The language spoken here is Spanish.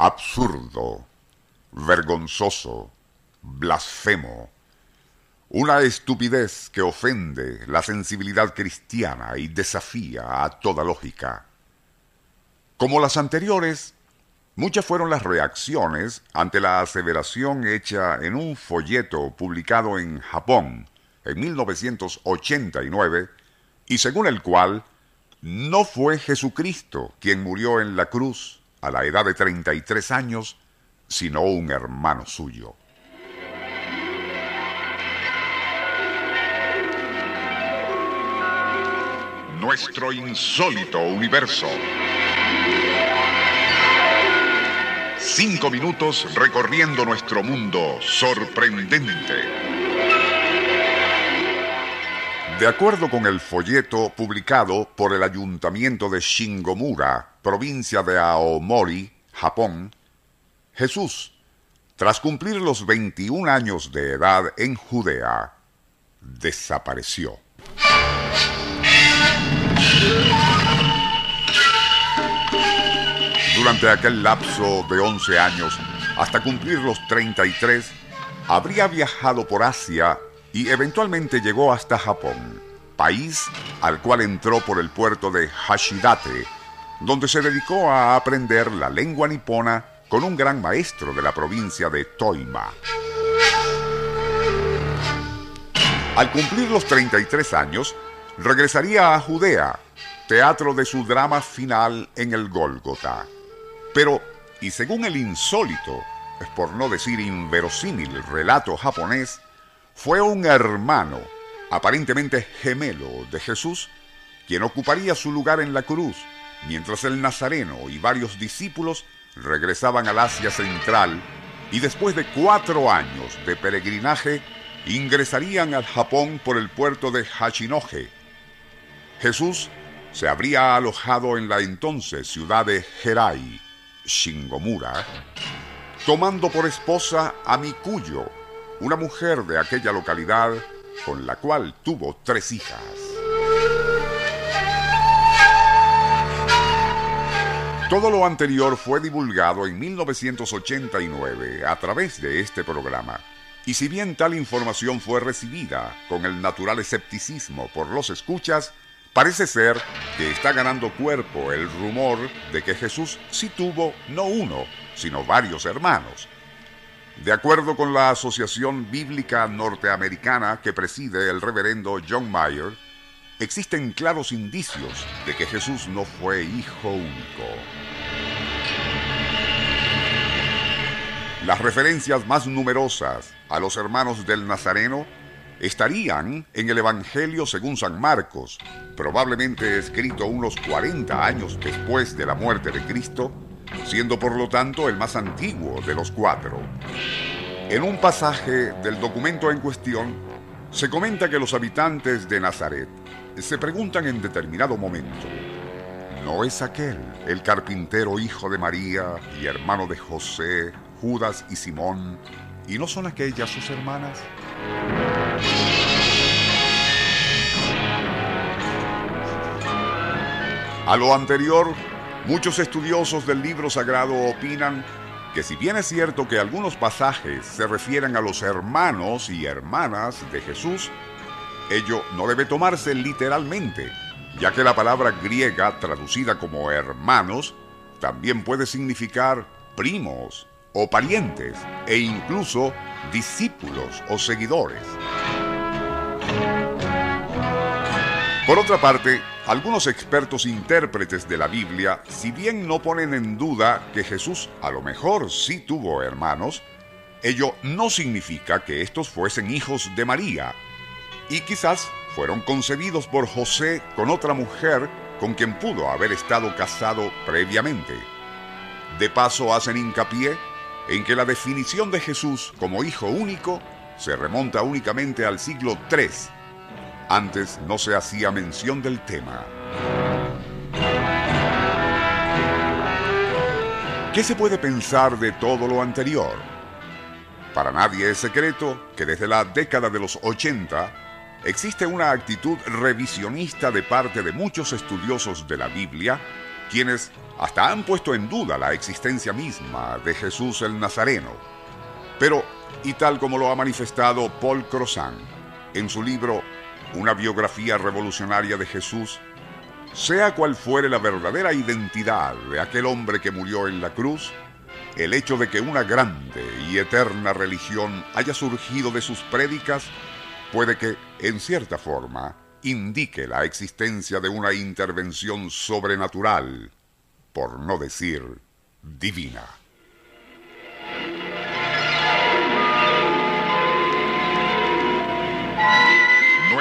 Absurdo, vergonzoso, blasfemo, una estupidez que ofende la sensibilidad cristiana y desafía a toda lógica. Como las anteriores, muchas fueron las reacciones ante la aseveración hecha en un folleto publicado en Japón en 1989 y según el cual no fue Jesucristo quien murió en la cruz a la edad de 33 años, sino un hermano suyo. Nuestro insólito universo. Cinco minutos recorriendo nuestro mundo sorprendente. De acuerdo con el folleto publicado por el ayuntamiento de Shingomura, provincia de Aomori, Japón, Jesús, tras cumplir los 21 años de edad en Judea, desapareció. Durante aquel lapso de 11 años, hasta cumplir los 33, habría viajado por Asia y eventualmente llegó hasta Japón, país al cual entró por el puerto de Hashidate, donde se dedicó a aprender la lengua nipona con un gran maestro de la provincia de Toima. Al cumplir los 33 años, regresaría a Judea, teatro de su drama final en el Gólgota. Pero, y según el insólito, por no decir inverosímil relato japonés, fue un hermano, aparentemente gemelo de Jesús, quien ocuparía su lugar en la cruz, mientras el Nazareno y varios discípulos regresaban al Asia Central y después de cuatro años de peregrinaje ingresarían al Japón por el puerto de Hachinohe. Jesús se habría alojado en la entonces ciudad de Herai, Shingomura, tomando por esposa a Mikuyo, una mujer de aquella localidad con la cual tuvo tres hijas. Todo lo anterior fue divulgado en 1989 a través de este programa. Y si bien tal información fue recibida con el natural escepticismo por los escuchas, parece ser que está ganando cuerpo el rumor de que Jesús sí tuvo no uno, sino varios hermanos, de acuerdo con la Asociación Bíblica Norteamericana que preside el reverendo John Mayer, existen claros indicios de que Jesús no fue hijo único. Las referencias más numerosas a los hermanos del Nazareno estarían en el Evangelio según San Marcos, probablemente escrito unos 40 años después de la muerte de Cristo, siendo por lo tanto el más antiguo de los cuatro. En un pasaje del documento en cuestión, se comenta que los habitantes de Nazaret se preguntan en determinado momento, ¿no es aquel el carpintero hijo de María y hermano de José, Judas y Simón, y no son aquellas sus hermanas? A lo anterior Muchos estudiosos del libro sagrado opinan que si bien es cierto que algunos pasajes se refieren a los hermanos y hermanas de Jesús, ello no debe tomarse literalmente, ya que la palabra griega traducida como hermanos también puede significar primos o parientes e incluso discípulos o seguidores. Por otra parte, algunos expertos intérpretes de la Biblia, si bien no ponen en duda que Jesús a lo mejor sí tuvo hermanos, ello no significa que estos fuesen hijos de María, y quizás fueron concebidos por José con otra mujer con quien pudo haber estado casado previamente. De paso hacen hincapié en que la definición de Jesús como hijo único se remonta únicamente al siglo III. Antes no se hacía mención del tema. ¿Qué se puede pensar de todo lo anterior? Para nadie es secreto que desde la década de los 80 existe una actitud revisionista de parte de muchos estudiosos de la Biblia, quienes hasta han puesto en duda la existencia misma de Jesús el Nazareno. Pero, y tal como lo ha manifestado Paul Crozan en su libro Una biografía revolucionaria de Jesús, sea cual fuere la verdadera identidad de aquel hombre que murió en la cruz, el hecho de que una grande y eterna religión haya surgido de sus prédicas puede que, en cierta forma, indique la existencia de una intervención sobrenatural por no decir divina.